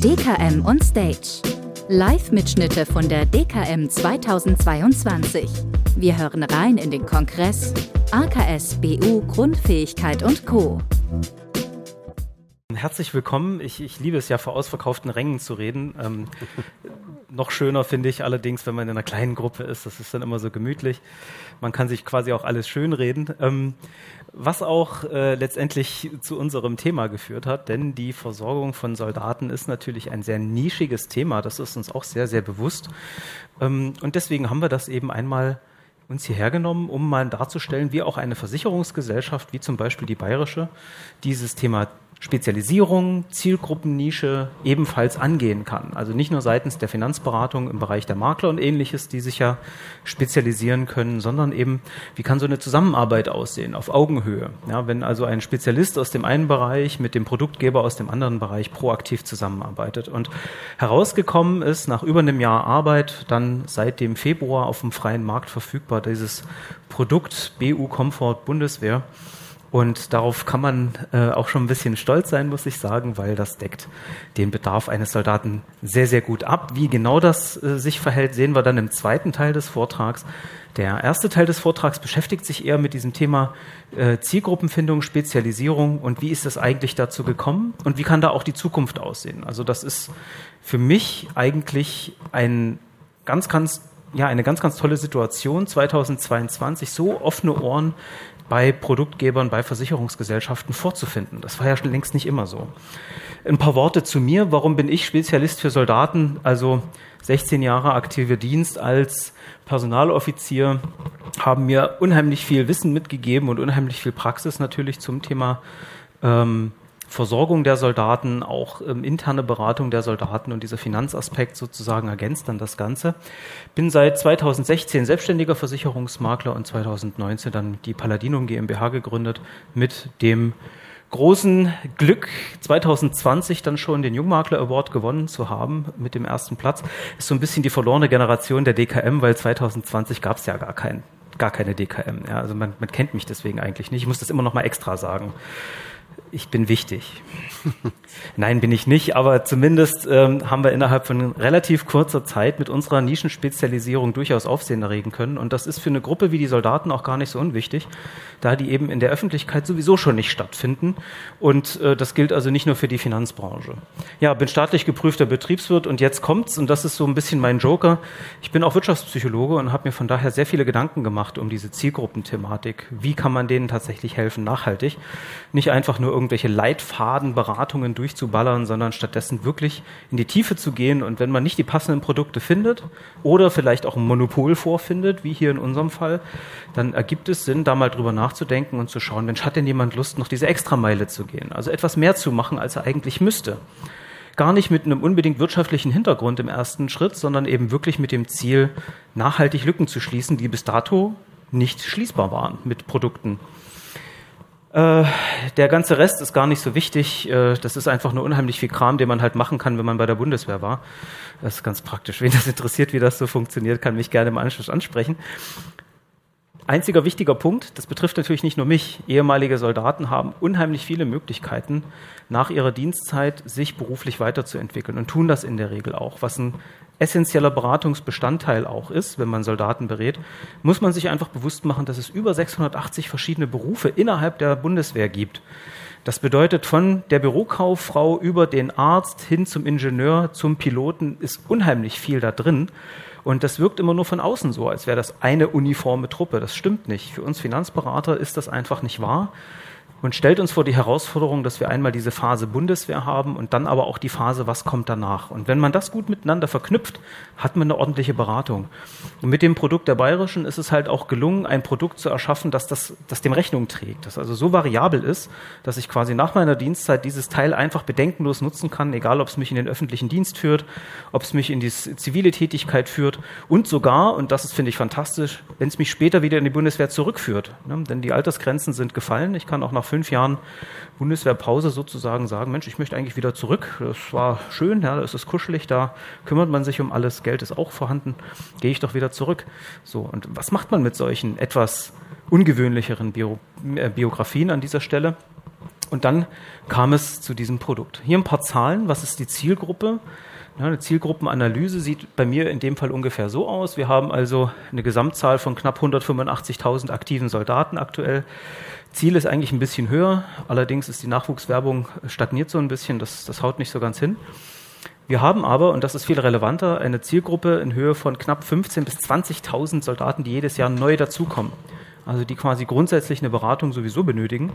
DKM on Stage. Live-Mitschnitte von der DKM 2022. Wir hören rein in den Kongress AKS BU Grundfähigkeit und Co. Herzlich willkommen. Ich, ich liebe es ja, vor ausverkauften Rängen zu reden. Ähm, noch schöner finde ich allerdings, wenn man in einer kleinen Gruppe ist. Das ist dann immer so gemütlich. Man kann sich quasi auch alles schön reden. Ähm, was auch äh, letztendlich zu unserem Thema geführt hat, denn die Versorgung von Soldaten ist natürlich ein sehr nischiges Thema. Das ist uns auch sehr, sehr bewusst. Ähm, und deswegen haben wir das eben einmal uns hierher genommen, um mal darzustellen, wie auch eine Versicherungsgesellschaft, wie zum Beispiel die bayerische, dieses Thema Spezialisierung, Zielgruppennische ebenfalls angehen kann. Also nicht nur seitens der Finanzberatung im Bereich der Makler und ähnliches, die sich ja spezialisieren können, sondern eben, wie kann so eine Zusammenarbeit aussehen auf Augenhöhe. Ja, wenn also ein Spezialist aus dem einen Bereich mit dem Produktgeber aus dem anderen Bereich proaktiv zusammenarbeitet. Und herausgekommen ist nach über einem Jahr Arbeit dann seit dem Februar auf dem freien Markt verfügbar dieses Produkt BU Comfort Bundeswehr und darauf kann man äh, auch schon ein bisschen stolz sein, muss ich sagen, weil das deckt den Bedarf eines Soldaten sehr, sehr gut ab. Wie genau das äh, sich verhält, sehen wir dann im zweiten Teil des Vortrags. Der erste Teil des Vortrags beschäftigt sich eher mit diesem Thema äh, Zielgruppenfindung, Spezialisierung und wie ist es eigentlich dazu gekommen und wie kann da auch die Zukunft aussehen. Also das ist für mich eigentlich ein ganz, ganz ja, eine ganz, ganz tolle Situation 2022, so offene Ohren bei Produktgebern, bei Versicherungsgesellschaften vorzufinden. Das war ja schon längst nicht immer so. Ein paar Worte zu mir. Warum bin ich Spezialist für Soldaten? Also 16 Jahre aktive Dienst als Personaloffizier haben mir unheimlich viel Wissen mitgegeben und unheimlich viel Praxis natürlich zum Thema ähm, Versorgung der Soldaten, auch ähm, interne Beratung der Soldaten und dieser Finanzaspekt sozusagen ergänzt dann das Ganze. Bin seit 2016 selbstständiger Versicherungsmakler und 2019 dann die Paladinum GmbH gegründet mit dem großen Glück, 2020 dann schon den Jungmakler Award gewonnen zu haben mit dem ersten Platz. Ist so ein bisschen die verlorene Generation der DKM, weil 2020 gab es ja gar kein, gar keine DKM. Ja, also man, man kennt mich deswegen eigentlich nicht. Ich muss das immer noch mal extra sagen ich bin wichtig. Nein, bin ich nicht, aber zumindest ähm, haben wir innerhalb von relativ kurzer Zeit mit unserer Nischenspezialisierung durchaus Aufsehen erregen können. Und das ist für eine Gruppe wie die Soldaten auch gar nicht so unwichtig, da die eben in der Öffentlichkeit sowieso schon nicht stattfinden. Und äh, das gilt also nicht nur für die Finanzbranche. Ja, bin staatlich geprüfter Betriebswirt und jetzt kommt's, und das ist so ein bisschen mein Joker. Ich bin auch Wirtschaftspsychologe und habe mir von daher sehr viele Gedanken gemacht um diese Zielgruppenthematik. Wie kann man denen tatsächlich helfen, nachhaltig? Nicht einfach nur irgendwelche Leitfadenberatungen durchzuballern, sondern stattdessen wirklich in die Tiefe zu gehen. Und wenn man nicht die passenden Produkte findet oder vielleicht auch ein Monopol vorfindet, wie hier in unserem Fall, dann ergibt es Sinn, da mal drüber nachzudenken und zu schauen, Mensch, hat denn jemand Lust, noch diese Extrameile zu gehen? Also etwas mehr zu machen, als er eigentlich müsste gar nicht mit einem unbedingt wirtschaftlichen Hintergrund im ersten Schritt, sondern eben wirklich mit dem Ziel, nachhaltig Lücken zu schließen, die bis dato nicht schließbar waren mit Produkten. Äh, der ganze Rest ist gar nicht so wichtig. Äh, das ist einfach nur unheimlich viel Kram, den man halt machen kann, wenn man bei der Bundeswehr war. Das ist ganz praktisch. Wen das interessiert, wie das so funktioniert, kann mich gerne im Anschluss ansprechen. Einziger wichtiger Punkt, das betrifft natürlich nicht nur mich. Ehemalige Soldaten haben unheimlich viele Möglichkeiten, nach ihrer Dienstzeit sich beruflich weiterzuentwickeln und tun das in der Regel auch, was ein essentieller Beratungsbestandteil auch ist, wenn man Soldaten berät, muss man sich einfach bewusst machen, dass es über 680 verschiedene Berufe innerhalb der Bundeswehr gibt. Das bedeutet, von der Bürokauffrau über den Arzt hin zum Ingenieur, zum Piloten ist unheimlich viel da drin. Und das wirkt immer nur von außen so, als wäre das eine uniforme Truppe. Das stimmt nicht. Für uns Finanzberater ist das einfach nicht wahr und stellt uns vor die Herausforderung, dass wir einmal diese Phase Bundeswehr haben und dann aber auch die Phase, was kommt danach. Und wenn man das gut miteinander verknüpft, hat man eine ordentliche Beratung. Und mit dem Produkt der Bayerischen ist es halt auch gelungen, ein Produkt zu erschaffen, das, das, das dem Rechnung trägt, das also so variabel ist, dass ich quasi nach meiner Dienstzeit dieses Teil einfach bedenkenlos nutzen kann, egal ob es mich in den öffentlichen Dienst führt, ob es mich in die zivile Tätigkeit führt und sogar, und das finde ich, fantastisch, wenn es mich später wieder in die Bundeswehr zurückführt. Ne? Denn die Altersgrenzen sind gefallen. Ich kann auch nach fünf Jahren Bundeswehrpause sozusagen sagen, Mensch, ich möchte eigentlich wieder zurück. Das war schön, ja, es ist kuschelig, da kümmert man sich um alles, Geld ist auch vorhanden, gehe ich doch wieder zurück. So, und was macht man mit solchen etwas ungewöhnlicheren Bio, äh, Biografien an dieser Stelle? Und dann kam es zu diesem Produkt. Hier ein paar Zahlen. Was ist die Zielgruppe? Eine Zielgruppenanalyse sieht bei mir in dem Fall ungefähr so aus. Wir haben also eine Gesamtzahl von knapp 185.000 aktiven Soldaten aktuell. Ziel ist eigentlich ein bisschen höher. Allerdings ist die Nachwuchswerbung stagniert so ein bisschen. Das, das haut nicht so ganz hin. Wir haben aber, und das ist viel relevanter, eine Zielgruppe in Höhe von knapp 15.000 bis 20.000 Soldaten, die jedes Jahr neu dazukommen also die quasi grundsätzlich eine Beratung sowieso benötigen,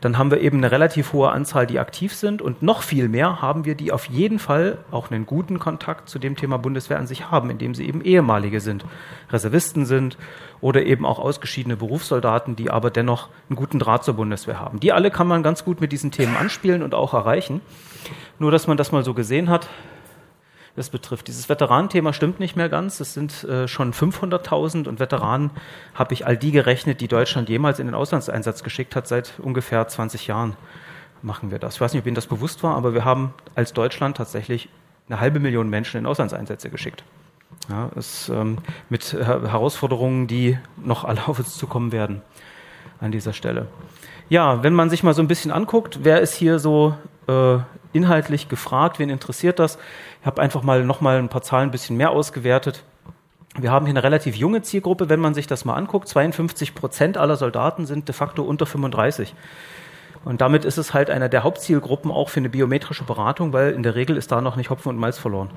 dann haben wir eben eine relativ hohe Anzahl, die aktiv sind und noch viel mehr haben wir, die auf jeden Fall auch einen guten Kontakt zu dem Thema Bundeswehr an sich haben, indem sie eben ehemalige sind, Reservisten sind oder eben auch ausgeschiedene Berufssoldaten, die aber dennoch einen guten Draht zur Bundeswehr haben. Die alle kann man ganz gut mit diesen Themen anspielen und auch erreichen. Nur, dass man das mal so gesehen hat, das betrifft. Dieses Veteranenthema stimmt nicht mehr ganz. Es sind äh, schon 500.000 und Veteranen habe ich all die gerechnet, die Deutschland jemals in den Auslandseinsatz geschickt hat. Seit ungefähr 20 Jahren machen wir das. Ich weiß nicht, ob Ihnen das bewusst war, aber wir haben als Deutschland tatsächlich eine halbe Million Menschen in Auslandseinsätze geschickt. Ja, es, ähm, mit Herausforderungen, die noch alle auf uns zukommen werden an dieser Stelle. Ja, wenn man sich mal so ein bisschen anguckt, wer ist hier so äh, inhaltlich gefragt, wen interessiert das? Ich habe einfach mal noch mal ein paar Zahlen ein bisschen mehr ausgewertet. Wir haben hier eine relativ junge Zielgruppe, wenn man sich das mal anguckt. 52 Prozent aller Soldaten sind de facto unter 35. Und damit ist es halt einer der Hauptzielgruppen auch für eine biometrische Beratung, weil in der Regel ist da noch nicht Hopfen und Malz verloren.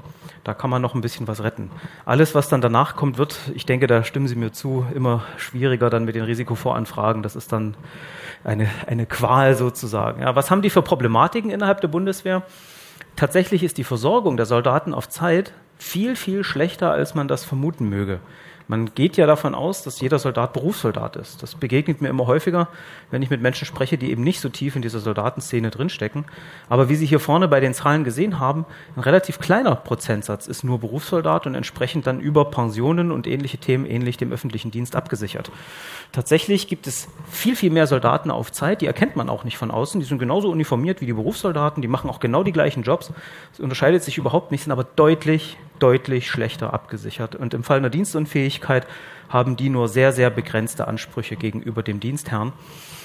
Da kann man noch ein bisschen was retten. Alles, was dann danach kommt, wird, ich denke, da stimmen Sie mir zu, immer schwieriger dann mit den Risikovoranfragen. Das ist dann eine, eine Qual sozusagen. Ja, was haben die für Problematiken innerhalb der Bundeswehr? Tatsächlich ist die Versorgung der Soldaten auf Zeit viel, viel schlechter, als man das vermuten möge. Man geht ja davon aus, dass jeder Soldat Berufssoldat ist. Das begegnet mir immer häufiger, wenn ich mit Menschen spreche, die eben nicht so tief in dieser Soldatenszene drinstecken. Aber wie Sie hier vorne bei den Zahlen gesehen haben, ein relativ kleiner Prozentsatz ist nur Berufssoldat und entsprechend dann über Pensionen und ähnliche Themen ähnlich dem öffentlichen Dienst abgesichert. Tatsächlich gibt es viel, viel mehr Soldaten auf Zeit, die erkennt man auch nicht von außen. Die sind genauso uniformiert wie die Berufssoldaten, die machen auch genau die gleichen Jobs. Es unterscheidet sich überhaupt nicht, sind aber deutlich, deutlich schlechter abgesichert. Und im Fall einer Dienstunfähigkeit haben die nur sehr, sehr begrenzte Ansprüche gegenüber dem Dienstherrn.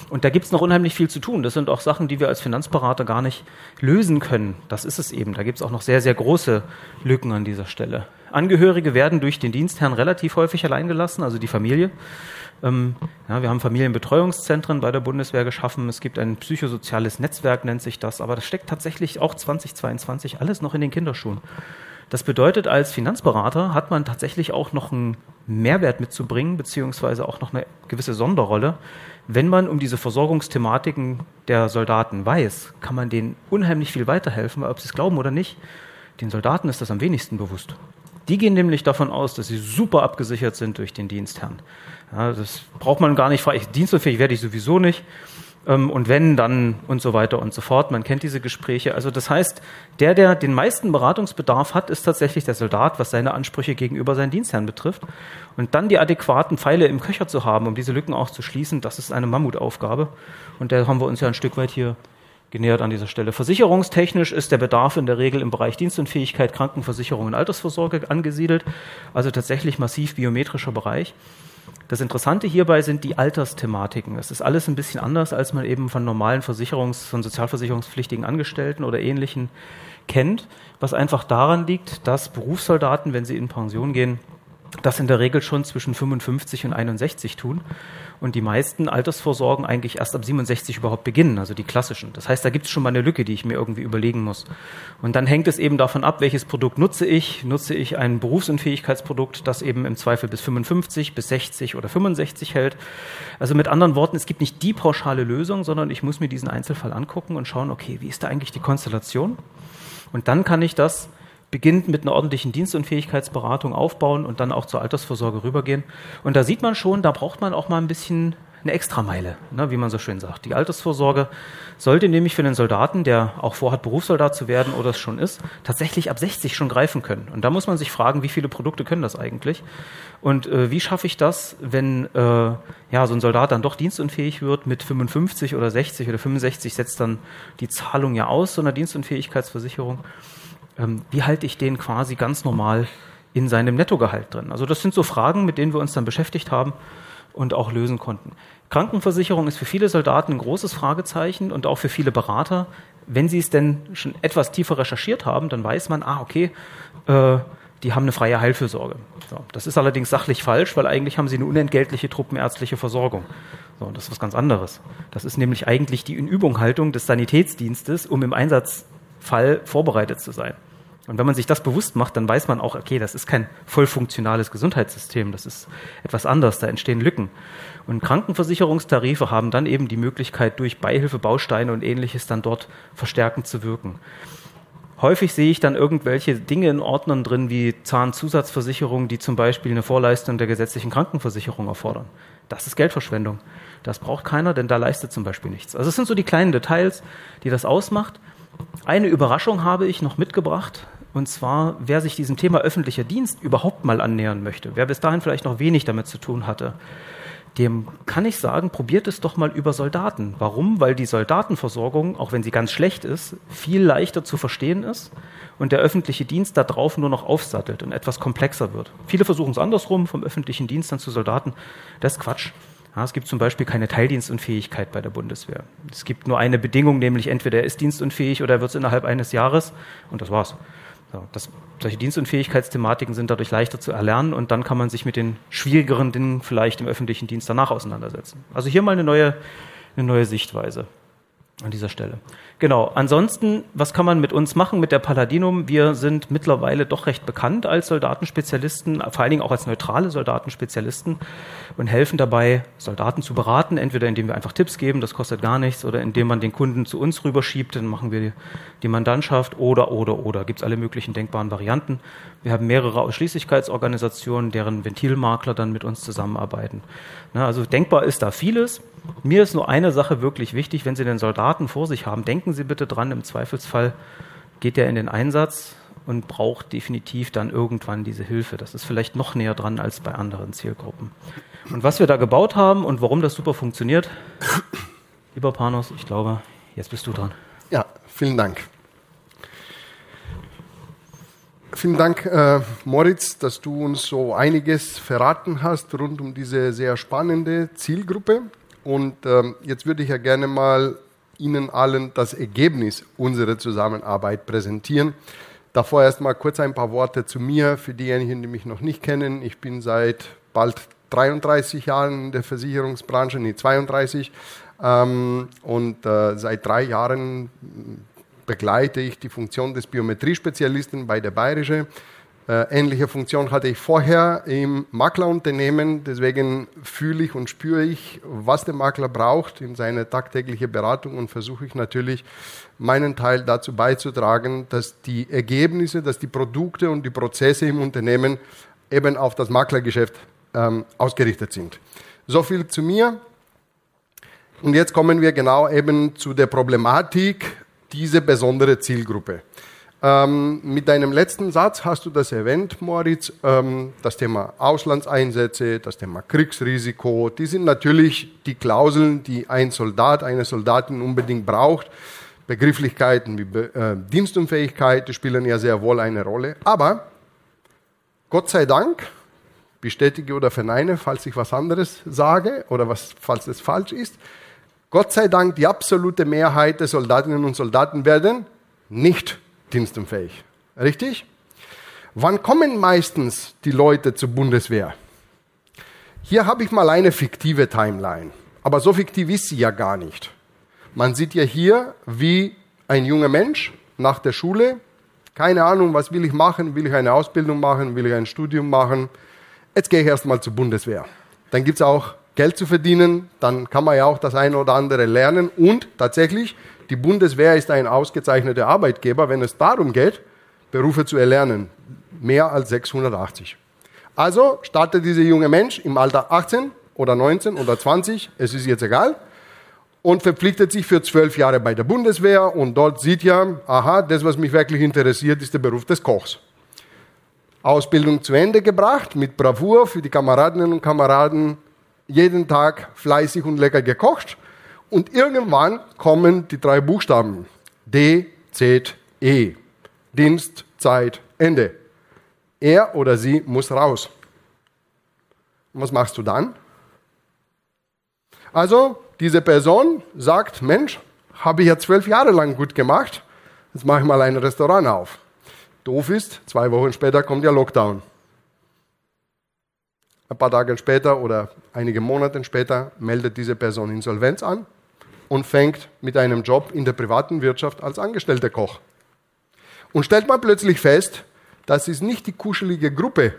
Und da gibt es noch unheimlich viel zu tun. Das sind auch Sachen, die wir als Finanzberater gar nicht lösen können. Das ist es eben. Da gibt es auch noch sehr, sehr große Lücken an dieser Stelle. Angehörige werden durch den Dienstherrn relativ häufig allein gelassen, also die Familie. Ähm, ja, wir haben Familienbetreuungszentren bei der Bundeswehr geschaffen. Es gibt ein psychosoziales Netzwerk, nennt sich das. Aber das steckt tatsächlich auch 2022 alles noch in den Kinderschuhen. Das bedeutet, als Finanzberater hat man tatsächlich auch noch einen Mehrwert mitzubringen, beziehungsweise auch noch eine gewisse Sonderrolle. Wenn man um diese Versorgungsthematiken der Soldaten weiß, kann man denen unheimlich viel weiterhelfen, ob sie es glauben oder nicht. Den Soldaten ist das am wenigsten bewusst. Die gehen nämlich davon aus, dass sie super abgesichert sind durch den Dienstherrn. Ja, das braucht man gar nicht fragen. Dienstunfähig werde ich sowieso nicht. Ähm, und wenn, dann und so weiter und so fort. Man kennt diese Gespräche. Also das heißt, der, der den meisten Beratungsbedarf hat, ist tatsächlich der Soldat, was seine Ansprüche gegenüber seinen Dienstherren betrifft. Und dann die adäquaten Pfeile im Köcher zu haben, um diese Lücken auch zu schließen, das ist eine Mammutaufgabe. Und da haben wir uns ja ein Stück weit hier genähert an dieser Stelle. Versicherungstechnisch ist der Bedarf in der Regel im Bereich Dienstunfähigkeit, Krankenversicherung und Altersvorsorge angesiedelt, also tatsächlich massiv biometrischer Bereich. Das Interessante hierbei sind die Altersthematiken. Das ist alles ein bisschen anders, als man eben von normalen Versicherungs-, von sozialversicherungspflichtigen Angestellten oder Ähnlichen kennt, was einfach daran liegt, dass Berufssoldaten, wenn sie in Pension gehen, das in der Regel schon zwischen 55 und 61 tun und die meisten Altersvorsorgen eigentlich erst ab 67 überhaupt beginnen, also die klassischen. Das heißt, da gibt es schon mal eine Lücke, die ich mir irgendwie überlegen muss. Und dann hängt es eben davon ab, welches Produkt nutze ich. Nutze ich ein Berufsunfähigkeitsprodukt, das eben im Zweifel bis 55, bis 60 oder 65 hält. Also mit anderen Worten, es gibt nicht die pauschale Lösung, sondern ich muss mir diesen Einzelfall angucken und schauen, okay, wie ist da eigentlich die Konstellation? Und dann kann ich das beginnt mit einer ordentlichen Dienstunfähigkeitsberatung aufbauen und dann auch zur Altersvorsorge rübergehen. Und da sieht man schon, da braucht man auch mal ein bisschen eine Extrameile, ne, wie man so schön sagt. Die Altersvorsorge sollte nämlich für den Soldaten, der auch vorhat, Berufssoldat zu werden oder es schon ist, tatsächlich ab 60 schon greifen können. Und da muss man sich fragen, wie viele Produkte können das eigentlich? Und äh, wie schaffe ich das, wenn äh, ja, so ein Soldat dann doch dienstunfähig wird mit 55 oder 60 oder 65 setzt dann die Zahlung ja aus, so einer Dienstunfähigkeitsversicherung ähm, wie halte ich den quasi ganz normal in seinem Nettogehalt drin? Also das sind so Fragen, mit denen wir uns dann beschäftigt haben und auch lösen konnten. Krankenversicherung ist für viele Soldaten ein großes Fragezeichen und auch für viele Berater. Wenn sie es denn schon etwas tiefer recherchiert haben, dann weiß man, ah, okay, äh, die haben eine freie Heilfürsorge. So, das ist allerdings sachlich falsch, weil eigentlich haben sie eine unentgeltliche truppenärztliche Versorgung. So, das ist was ganz anderes. Das ist nämlich eigentlich die Inübunghaltung des Sanitätsdienstes, um im Einsatzfall vorbereitet zu sein. Und wenn man sich das bewusst macht, dann weiß man auch, okay, das ist kein voll funktionales Gesundheitssystem, das ist etwas anderes, da entstehen Lücken. Und Krankenversicherungstarife haben dann eben die Möglichkeit, durch Beihilfe, Bausteine und ähnliches dann dort verstärkend zu wirken. Häufig sehe ich dann irgendwelche Dinge in Ordnern drin, wie Zahnzusatzversicherungen, die zum Beispiel eine Vorleistung der gesetzlichen Krankenversicherung erfordern. Das ist Geldverschwendung. Das braucht keiner, denn da leistet zum Beispiel nichts. Also es sind so die kleinen Details, die das ausmacht. Eine Überraschung habe ich noch mitgebracht. Und zwar, wer sich diesem Thema öffentlicher Dienst überhaupt mal annähern möchte, wer bis dahin vielleicht noch wenig damit zu tun hatte, dem kann ich sagen, probiert es doch mal über Soldaten. Warum? Weil die Soldatenversorgung, auch wenn sie ganz schlecht ist, viel leichter zu verstehen ist und der öffentliche Dienst da drauf nur noch aufsattelt und etwas komplexer wird. Viele versuchen es andersrum, vom öffentlichen Dienst dann zu Soldaten. Das ist Quatsch. Ja, es gibt zum Beispiel keine Teildienstunfähigkeit bei der Bundeswehr. Es gibt nur eine Bedingung, nämlich entweder er ist dienstunfähig oder er wird es innerhalb eines Jahres und das war's. So, das, solche Dienstunfähigkeitsthematiken sind dadurch leichter zu erlernen und dann kann man sich mit den schwierigeren Dingen vielleicht im öffentlichen Dienst danach auseinandersetzen. Also hier mal eine neue, eine neue Sichtweise an dieser Stelle. Genau. Ansonsten, was kann man mit uns machen, mit der Paladinum? Wir sind mittlerweile doch recht bekannt als Soldatenspezialisten, vor allen Dingen auch als neutrale Soldatenspezialisten und helfen dabei, Soldaten zu beraten, entweder indem wir einfach Tipps geben, das kostet gar nichts, oder indem man den Kunden zu uns rüberschiebt, dann machen wir die, Mandantschaft oder, oder, oder. Gibt es alle möglichen denkbaren Varianten. Wir haben mehrere Ausschließlichkeitsorganisationen, deren Ventilmakler dann mit uns zusammenarbeiten. Na, also denkbar ist da vieles. Mir ist nur eine Sache wirklich wichtig, wenn Sie den Soldaten vor sich haben, denken Sie bitte dran, im Zweifelsfall geht er in den Einsatz und braucht definitiv dann irgendwann diese Hilfe. Das ist vielleicht noch näher dran als bei anderen Zielgruppen. Und was wir da gebaut haben und warum das super funktioniert, lieber Panos, ich glaube, jetzt bist du dran. Ja, vielen Dank. Vielen Dank, äh, Moritz, dass du uns so einiges verraten hast rund um diese sehr spannende Zielgruppe. Und ähm, jetzt würde ich ja gerne mal Ihnen allen das Ergebnis unserer Zusammenarbeit präsentieren. Davor erst mal kurz ein paar Worte zu mir, für diejenigen, die mich noch nicht kennen. Ich bin seit bald 33 Jahren in der Versicherungsbranche, nee, 32. Ähm, und äh, seit drei Jahren begleite ich die Funktion des Biometriespezialisten bei der Bayerische ähnliche Funktion hatte ich vorher im Maklerunternehmen. Deswegen fühle ich und spüre ich, was der Makler braucht in seine tagtägliche Beratung und versuche ich natürlich meinen Teil dazu beizutragen, dass die Ergebnisse, dass die Produkte und die Prozesse im Unternehmen eben auf das Maklergeschäft ähm, ausgerichtet sind. So viel zu mir. Und jetzt kommen wir genau eben zu der Problematik dieser besondere Zielgruppe. Ähm, mit deinem letzten Satz hast du das erwähnt, Moritz, ähm, das Thema Auslandseinsätze, das Thema Kriegsrisiko, die sind natürlich die Klauseln, die ein Soldat, eine Soldatin unbedingt braucht. Begrifflichkeiten wie Be äh, Dienstunfähigkeit, die spielen ja sehr wohl eine Rolle. Aber Gott sei Dank, bestätige oder verneine, falls ich was anderes sage oder was, falls es falsch ist, Gott sei Dank, die absolute Mehrheit der Soldatinnen und Soldaten werden nicht dienstunfähig. Richtig? Wann kommen meistens die Leute zur Bundeswehr? Hier habe ich mal eine fiktive Timeline. Aber so fiktiv ist sie ja gar nicht. Man sieht ja hier, wie ein junger Mensch nach der Schule, keine Ahnung, was will ich machen, will ich eine Ausbildung machen, will ich ein Studium machen, jetzt gehe ich erstmal zur Bundeswehr. Dann gibt es auch Geld zu verdienen, dann kann man ja auch das eine oder andere lernen und tatsächlich die Bundeswehr ist ein ausgezeichneter Arbeitgeber, wenn es darum geht, Berufe zu erlernen. Mehr als 680. Also startet dieser junge Mensch im Alter 18 oder 19 oder 20, es ist jetzt egal, und verpflichtet sich für zwölf Jahre bei der Bundeswehr und dort sieht ja, aha, das, was mich wirklich interessiert, ist der Beruf des Kochs. Ausbildung zu Ende gebracht, mit Bravour für die Kameradinnen und Kameraden, jeden Tag fleißig und lecker gekocht und irgendwann kommen die drei Buchstaben D, Z, E. Dienst, Zeit, Ende. Er oder sie muss raus. Und was machst du dann? Also diese Person sagt, Mensch, habe ich ja zwölf Jahre lang gut gemacht, jetzt mache ich mal ein Restaurant auf. Doof ist, zwei Wochen später kommt ja Lockdown. Ein paar Tage später oder einige Monate später meldet diese Person Insolvenz an und fängt mit einem Job in der privaten Wirtschaft als angestellter Koch. Und stellt man plötzlich fest, das ist nicht die kuschelige Gruppe,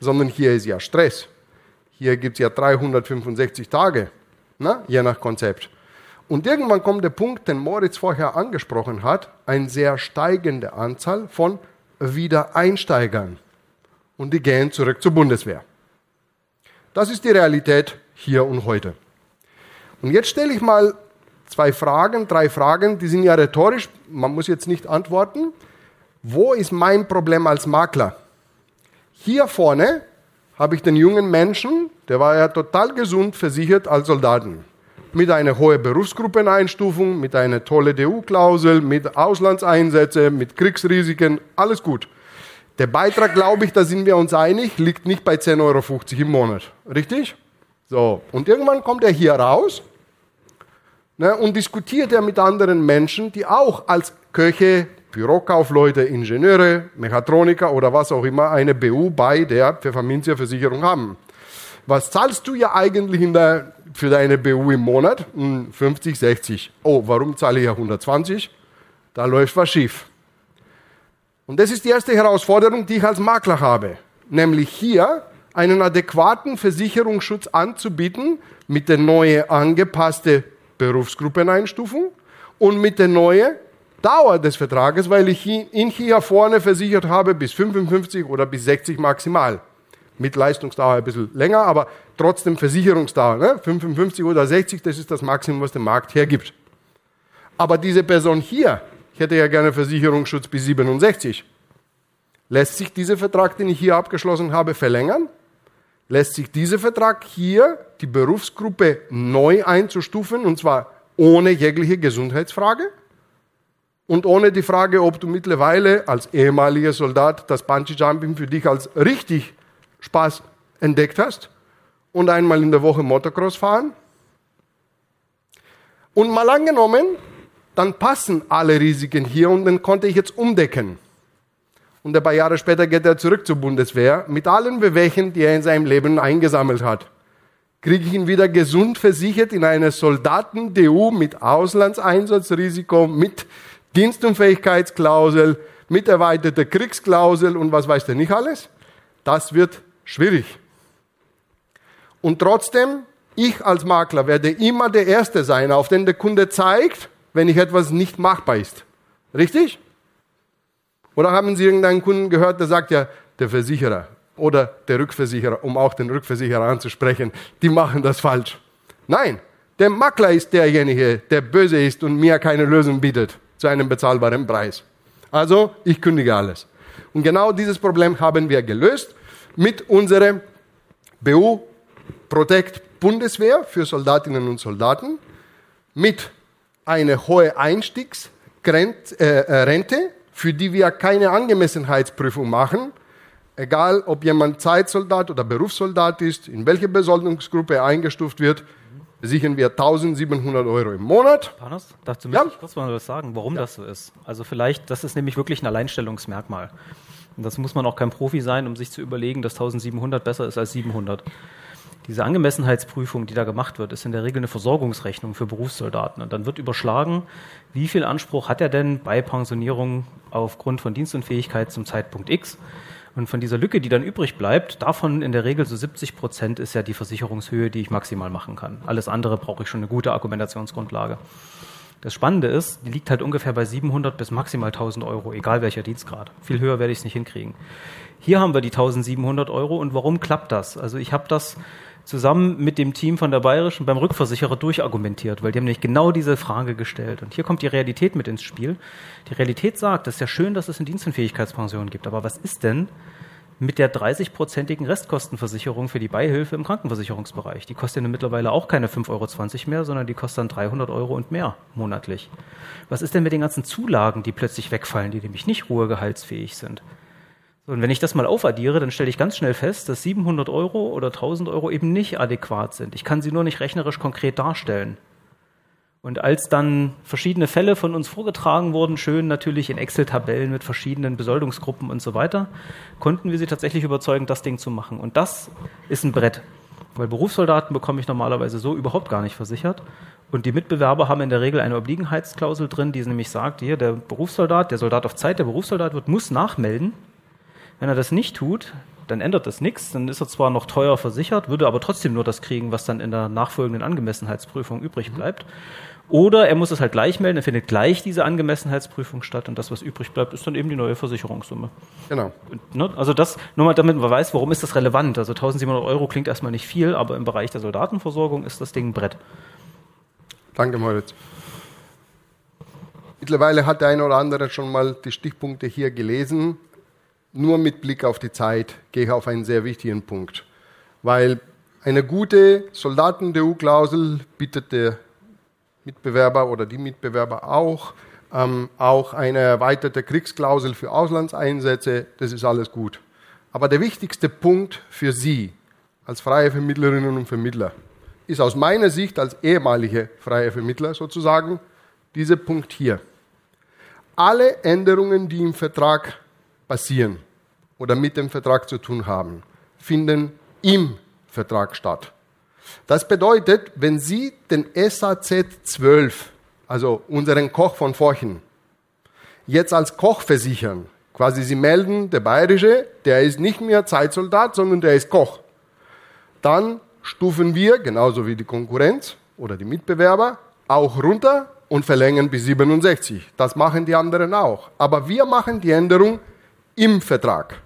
sondern hier ist ja Stress. Hier gibt es ja 365 Tage, na, je nach Konzept. Und irgendwann kommt der Punkt, den Moritz vorher angesprochen hat, eine sehr steigende Anzahl von Wiedereinsteigern. Und die gehen zurück zur Bundeswehr. Das ist die Realität hier und heute. Und jetzt stelle ich mal zwei Fragen, drei Fragen, die sind ja rhetorisch, man muss jetzt nicht antworten. Wo ist mein Problem als Makler? Hier vorne habe ich den jungen Menschen, der war ja total gesund versichert als Soldaten. Mit einer hohen Berufsgruppeneinstufung, mit einer tollen DU-Klausel, mit Auslandseinsätzen, mit Kriegsrisiken, alles gut. Der Beitrag, glaube ich, da sind wir uns einig, liegt nicht bei 10,50 Euro im Monat. Richtig? So, und irgendwann kommt er hier raus ne, und diskutiert er mit anderen Menschen, die auch als Köche, Bürokaufleute, Ingenieure, Mechatroniker oder was auch immer eine BU bei der Pfefferminzia-Versicherung haben. Was zahlst du ja eigentlich der, für deine BU im Monat? 50, hm, 60. Oh, warum zahle ich ja 120? Da läuft was schief. Und das ist die erste Herausforderung, die ich als Makler habe. Nämlich hier einen adäquaten Versicherungsschutz anzubieten mit der neuen angepassten Berufsgruppeneinstufung und mit der neuen Dauer des Vertrages, weil ich ihn hier vorne versichert habe bis 55 oder bis 60 maximal. Mit Leistungsdauer ein bisschen länger, aber trotzdem Versicherungsdauer. Ne? 55 oder 60, das ist das Maximum, was der Markt hergibt. Aber diese Person hier, ich hätte ja gerne Versicherungsschutz bis 67. Lässt sich dieser Vertrag, den ich hier abgeschlossen habe, verlängern? Lässt sich dieser Vertrag hier, die Berufsgruppe neu einzustufen, und zwar ohne jegliche Gesundheitsfrage? Und ohne die Frage, ob du mittlerweile als ehemaliger Soldat das Bungee-Jumping für dich als richtig Spaß entdeckt hast und einmal in der Woche Motocross fahren? Und mal angenommen, dann passen alle Risiken hier und dann konnte ich jetzt umdecken. Und ein paar Jahre später geht er zurück zur Bundeswehr mit allen Bewegungen, die er in seinem Leben eingesammelt hat. Kriege ich ihn wieder gesund versichert in eine Soldaten-DU mit Auslandseinsatzrisiko, mit Dienstunfähigkeitsklausel, mit erweiterter Kriegsklausel und was weiß der nicht alles? Das wird schwierig. Und trotzdem, ich als Makler werde immer der Erste sein, auf den der Kunde zeigt, wenn ich etwas nicht machbar ist. Richtig? Oder haben Sie irgendeinen Kunden gehört, der sagt ja, der Versicherer oder der Rückversicherer, um auch den Rückversicherer anzusprechen, die machen das falsch. Nein, der Makler ist derjenige, der böse ist und mir keine Lösung bietet zu einem bezahlbaren Preis. Also, ich kündige alles. Und genau dieses Problem haben wir gelöst mit unserer BU Protect Bundeswehr für Soldatinnen und Soldaten mit eine hohe Einstiegsrente, äh, für die wir keine Angemessenheitsprüfung machen, egal ob jemand Zeitsoldat oder Berufssoldat ist, in welche Besoldungsgruppe er eingestuft wird, sichern wir 1700 Euro im Monat. Panos, dazu möchte ja. ich kurz mal was sagen, warum ja. das so ist. Also vielleicht, das ist nämlich wirklich ein Alleinstellungsmerkmal. Und das muss man auch kein Profi sein, um sich zu überlegen, dass 1700 besser ist als 700. Diese Angemessenheitsprüfung, die da gemacht wird, ist in der Regel eine Versorgungsrechnung für Berufssoldaten. Und dann wird überschlagen, wie viel Anspruch hat er denn bei Pensionierung aufgrund von Dienstunfähigkeit zum Zeitpunkt X. Und von dieser Lücke, die dann übrig bleibt, davon in der Regel so 70 Prozent ist ja die Versicherungshöhe, die ich maximal machen kann. Alles andere brauche ich schon eine gute Argumentationsgrundlage. Das Spannende ist, die liegt halt ungefähr bei 700 bis maximal 1000 Euro, egal welcher Dienstgrad. Viel höher werde ich es nicht hinkriegen. Hier haben wir die 1700 Euro und warum klappt das? Also ich habe das zusammen mit dem Team von der Bayerischen beim Rückversicherer durchargumentiert, weil die haben nämlich genau diese Frage gestellt. Und hier kommt die Realität mit ins Spiel. Die Realität sagt, es ist ja schön, dass es eine Dienstunfähigkeitspension gibt, aber was ist denn mit der 30-prozentigen Restkostenversicherung für die Beihilfe im Krankenversicherungsbereich? Die kostet ja mittlerweile auch keine 5,20 Euro mehr, sondern die kostet dann 300 Euro und mehr monatlich. Was ist denn mit den ganzen Zulagen, die plötzlich wegfallen, die nämlich nicht ruhegehaltsfähig sind? So, und wenn ich das mal aufaddiere, dann stelle ich ganz schnell fest, dass 700 Euro oder 1000 Euro eben nicht adäquat sind. Ich kann sie nur nicht rechnerisch konkret darstellen. Und als dann verschiedene Fälle von uns vorgetragen wurden, schön natürlich in Excel-Tabellen mit verschiedenen Besoldungsgruppen und so weiter, konnten wir sie tatsächlich überzeugen, das Ding zu machen. Und das ist ein Brett. Weil Berufssoldaten bekomme ich normalerweise so überhaupt gar nicht versichert. Und die Mitbewerber haben in der Regel eine Obliegenheitsklausel drin, die nämlich sagt, hier, der Berufssoldat, der Soldat auf Zeit, der Berufssoldat wird, muss nachmelden. Wenn er das nicht tut, dann ändert das nichts. Dann ist er zwar noch teuer versichert, würde aber trotzdem nur das kriegen, was dann in der nachfolgenden Angemessenheitsprüfung übrig bleibt. Oder er muss es halt gleich melden, er findet gleich diese Angemessenheitsprüfung statt und das, was übrig bleibt, ist dann eben die neue Versicherungssumme. Genau. Ne? Also das, nur mal damit man weiß, warum ist das relevant. Also 1700 Euro klingt erstmal nicht viel, aber im Bereich der Soldatenversorgung ist das Ding ein Brett. Danke, Moritz. Mittlerweile hat der eine oder andere schon mal die Stichpunkte hier gelesen. Nur mit Blick auf die Zeit gehe ich auf einen sehr wichtigen Punkt. Weil eine gute Soldaten-DU-Klausel bietet der Mitbewerber oder die Mitbewerber auch. Ähm, auch eine erweiterte Kriegsklausel für Auslandseinsätze, das ist alles gut. Aber der wichtigste Punkt für Sie als freie Vermittlerinnen und Vermittler ist aus meiner Sicht als ehemalige freie Vermittler sozusagen dieser Punkt hier. Alle Änderungen, die im Vertrag passieren oder mit dem Vertrag zu tun haben, finden im Vertrag statt. Das bedeutet, wenn Sie den SAZ 12, also unseren Koch von vorhin, jetzt als Koch versichern, quasi Sie melden, der Bayerische, der ist nicht mehr Zeitsoldat, sondern der ist Koch, dann stufen wir, genauso wie die Konkurrenz oder die Mitbewerber, auch runter und verlängern bis 67. Das machen die anderen auch. Aber wir machen die Änderung im Vertrag.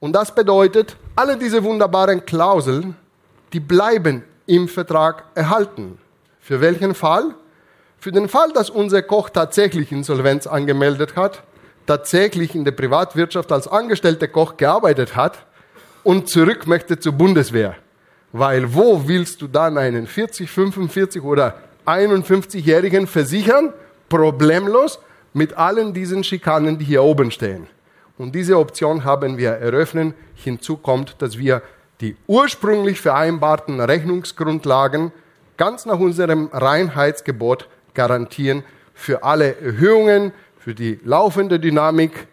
Und das bedeutet, alle diese wunderbaren Klauseln, die bleiben im Vertrag erhalten. Für welchen Fall? Für den Fall, dass unser Koch tatsächlich Insolvenz angemeldet hat, tatsächlich in der Privatwirtschaft als angestellter Koch gearbeitet hat und zurück möchte zur Bundeswehr. Weil wo willst du dann einen 40, 45 oder 51-Jährigen versichern? Problemlos mit allen diesen Schikanen, die hier oben stehen. Und diese Option haben wir eröffnet. Hinzu kommt, dass wir die ursprünglich vereinbarten Rechnungsgrundlagen ganz nach unserem Reinheitsgebot garantieren für alle Erhöhungen, für die laufende Dynamik.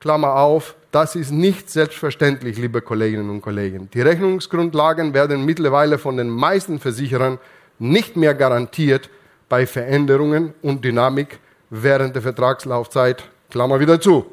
Klammer auf, das ist nicht selbstverständlich, liebe Kolleginnen und Kollegen. Die Rechnungsgrundlagen werden mittlerweile von den meisten Versicherern nicht mehr garantiert bei Veränderungen und Dynamik während der Vertragslaufzeit. Klammer wieder zu.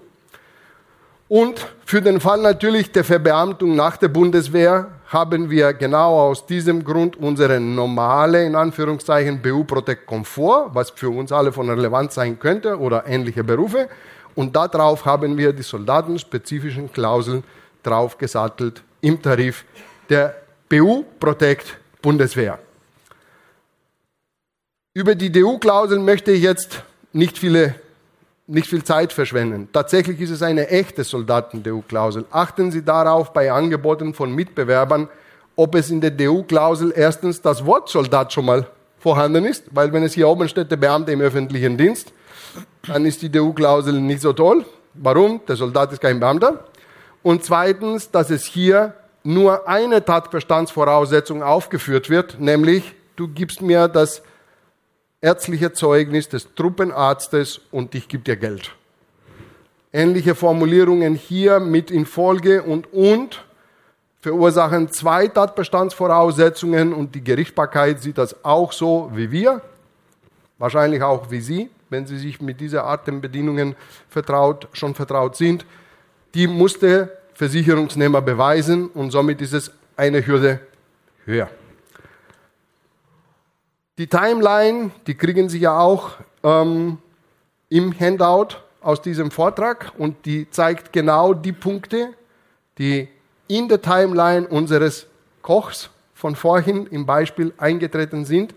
Und für den Fall natürlich der Verbeamtung nach der Bundeswehr haben wir genau aus diesem Grund unsere normale, in Anführungszeichen, BU Protect Komfort, was für uns alle von Relevanz sein könnte, oder ähnliche Berufe. Und darauf haben wir die soldatenspezifischen Klauseln draufgesattelt im Tarif der BU Protect Bundeswehr. Über die DU-Klausel möchte ich jetzt nicht viele nicht viel Zeit verschwenden. Tatsächlich ist es eine echte Soldaten-DU-Klausel. Achten Sie darauf bei Angeboten von Mitbewerbern, ob es in der DU-Klausel erstens das Wort Soldat schon mal vorhanden ist, weil wenn es hier oben steht, der Beamte im öffentlichen Dienst, dann ist die DU-Klausel nicht so toll. Warum? Der Soldat ist kein Beamter. Und zweitens, dass es hier nur eine Tatbestandsvoraussetzung aufgeführt wird, nämlich du gibst mir das ärztliche Zeugnis des Truppenarztes und ich gebe dir Geld. Ähnliche Formulierungen hier mit in Folge und und verursachen zwei Tatbestandsvoraussetzungen und die Gerichtbarkeit sieht das auch so wie wir, wahrscheinlich auch wie Sie, wenn Sie sich mit dieser Art der Bedingungen vertraut, schon vertraut sind. Die musste Versicherungsnehmer beweisen und somit ist es eine Hürde höher. Die Timeline, die kriegen Sie ja auch ähm, im Handout aus diesem Vortrag und die zeigt genau die Punkte, die in der Timeline unseres Kochs von vorhin im Beispiel eingetreten sind,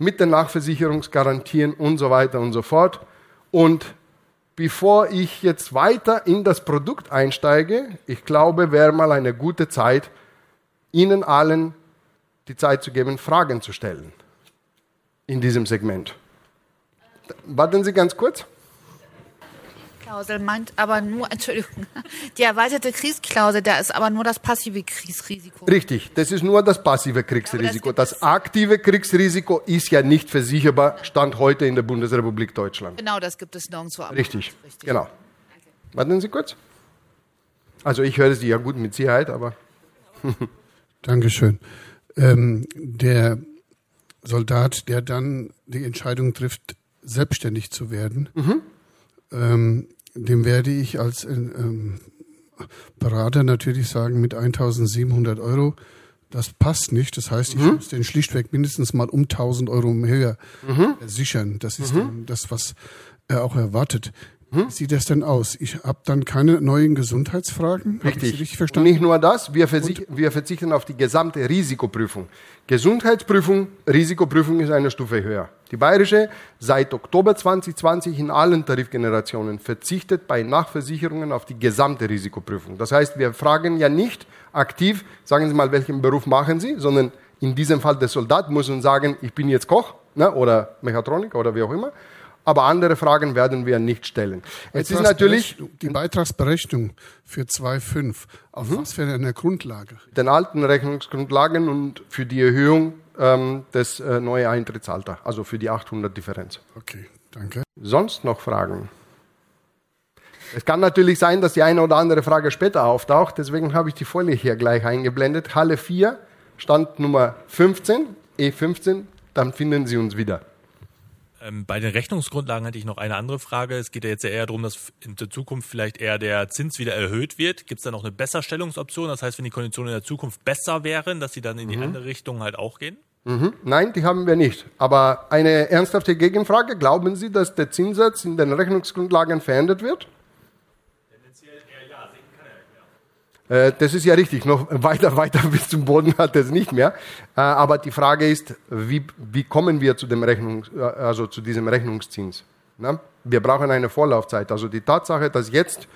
mit den Nachversicherungsgarantien und so weiter und so fort. Und bevor ich jetzt weiter in das Produkt einsteige, ich glaube, wäre mal eine gute Zeit, Ihnen allen die Zeit zu geben, Fragen zu stellen in diesem Segment. Warten Sie ganz kurz. Kriegsklausel meint aber nur, Entschuldigung, die erweiterte Kriegsklausel, da ist aber nur das passive Kriegsrisiko. Richtig, das ist nur das passive Kriegsrisiko. Das, das, aktive Kriegsrisiko ist ja nicht versicherbar, stand heute in der Bundesrepublik Deutschland. Genau, das gibt es nirgendwo. Richtig, richtig, genau. Danke. Warten Sie kurz. Also ich höre Sie ja gut mit Sicherheit, aber... Dankeschön. Ähm, der Soldat, der dann die Entscheidung trifft, selbstständig zu werden, mhm. ähm, dem werde ich als äh, ähm, Berater natürlich sagen, mit 1700 Euro, das passt nicht. Das heißt, ich mhm. muss den schlichtweg mindestens mal um 1000 Euro höher mhm. sichern. Das ist mhm. das, was er auch erwartet. Hm? Sieht das denn aus? Ich habe dann keine neuen Gesundheitsfragen? Richtig. richtig verstanden? Und nicht nur das, wir, wir, verzichten auf die gesamte Risikoprüfung. Gesundheitsprüfung, Risikoprüfung ist eine Stufe höher. Die Bayerische seit Oktober 2020 in allen Tarifgenerationen verzichtet bei Nachversicherungen auf die gesamte Risikoprüfung. Das heißt, wir fragen ja nicht aktiv, sagen Sie mal, welchen Beruf machen Sie, sondern in diesem Fall der Soldat muss uns sagen, ich bin jetzt Koch ne, oder Mechatroniker oder wie auch immer aber andere Fragen werden wir nicht stellen. Es ist natürlich die Beitragsberechnung für 2,5. Auf mhm. was für eine Grundlage? Den alten Rechnungsgrundlagen und für die Erhöhung ähm, des äh, neuen Eintrittsalters, also für die 800 Differenz. Okay, danke. Sonst noch Fragen? Es kann natürlich sein, dass die eine oder andere Frage später auftaucht, deswegen habe ich die Folie hier gleich eingeblendet. Halle 4, Stand Nummer 15, E15, dann finden Sie uns wieder. Ähm, bei den Rechnungsgrundlagen hatte ich noch eine andere Frage. Es geht ja jetzt ja eher darum, dass in der Zukunft vielleicht eher der Zins wieder erhöht wird. Gibt es da noch eine Besserstellungsoption? Das heißt, wenn die Konditionen in der Zukunft besser wären, dass sie dann in die mhm. andere Richtung halt auch gehen? Mhm. Nein, die haben wir nicht. Aber eine ernsthafte Gegenfrage. Glauben Sie, dass der Zinssatz in den Rechnungsgrundlagen verändert wird? Äh, das ist ja richtig, noch weiter, weiter bis zum Boden hat es nicht mehr. Äh, aber die Frage ist, wie, wie kommen wir zu, dem Rechnungs, äh, also zu diesem Rechnungszins? Wir brauchen eine Vorlaufzeit. Also die Tatsache, dass jetzt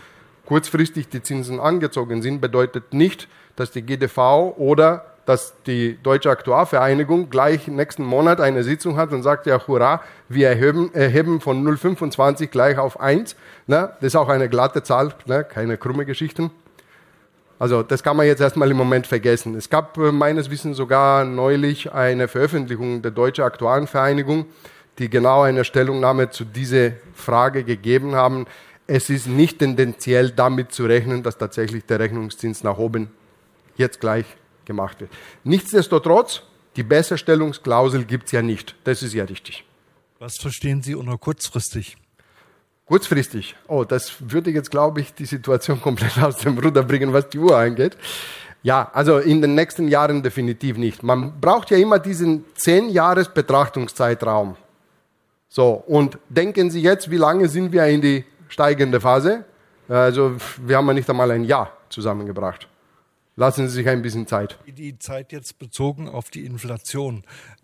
kurzfristig die Zinsen angezogen sind, bedeutet nicht, dass die GDV oder dass die Deutsche Aktuarvereinigung gleich nächsten Monat eine Sitzung hat und sagt, ja, hurra, wir erheben, erheben von 0,25 gleich auf 1. Das ist auch eine glatte Zahl, keine krumme Geschichten. Also das kann man jetzt erstmal im Moment vergessen. Es gab äh, meines Wissens sogar neulich eine Veröffentlichung der Deutschen Aktuarenvereinigung, die genau eine Stellungnahme zu dieser Frage gegeben haben. Es ist nicht tendenziell damit zu rechnen, dass tatsächlich der Rechnungszins nach oben jetzt gleich gemacht wird. Nichtsdestotrotz, die Besserstellungsklausel gibt es ja nicht. Das ist ja richtig. Was verstehen Sie unter kurzfristig? Kurzfristig. Oh, das würde jetzt, glaube ich, die Situation komplett aus dem Ruder bringen, was die Uhr angeht. Ja, also in den nächsten Jahren definitiv nicht. Man braucht ja immer diesen zehn Jahres Betrachtungszeitraum. So, und denken Sie jetzt, wie lange sind wir in die steigende Phase? Also, wir haben ja nicht einmal ein Jahr zusammengebracht. Lassen Sie sich ein bisschen Zeit. Die Zeit jetzt bezogen auf die Inflation.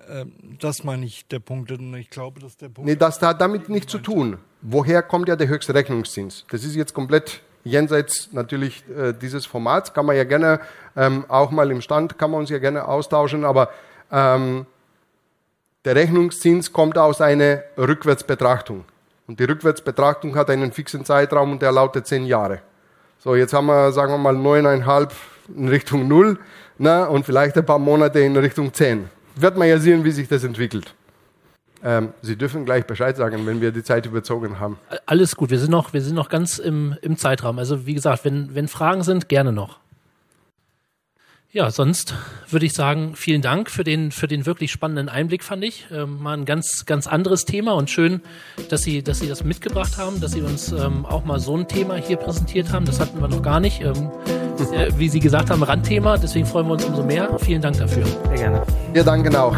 Ähm, das meine ich der Punkt. Ich glaube, dass der Punkt. Nee, das hat damit nichts zu tun. Woher kommt ja der höchste Rechnungszins? Das ist jetzt komplett jenseits natürlich äh, dieses Formats. Kann man ja gerne ähm, auch mal im Stand, kann man uns ja gerne austauschen, aber ähm, der Rechnungszins kommt aus einer Rückwärtsbetrachtung. Und die Rückwärtsbetrachtung hat einen fixen Zeitraum und der lautet zehn Jahre. So, jetzt haben wir, sagen wir mal, neuneinhalb in Richtung Null na, und vielleicht ein paar Monate in Richtung 10. Wird man ja sehen, wie sich das entwickelt. Ähm, Sie dürfen gleich Bescheid sagen, wenn wir die Zeit überzogen haben. Alles gut, wir sind noch, wir sind noch ganz im, im Zeitraum. Also wie gesagt, wenn, wenn Fragen sind, gerne noch. Ja, sonst würde ich sagen, vielen Dank für den, für den wirklich spannenden Einblick, fand ich. Ähm, mal ein ganz, ganz anderes Thema und schön, dass Sie, dass Sie das mitgebracht haben, dass Sie uns ähm, auch mal so ein Thema hier präsentiert haben. Das hatten wir noch gar nicht. Ähm, wie Sie gesagt haben, Randthema. Deswegen freuen wir uns umso mehr. Vielen Dank dafür. Sehr gerne. Wir danken auch.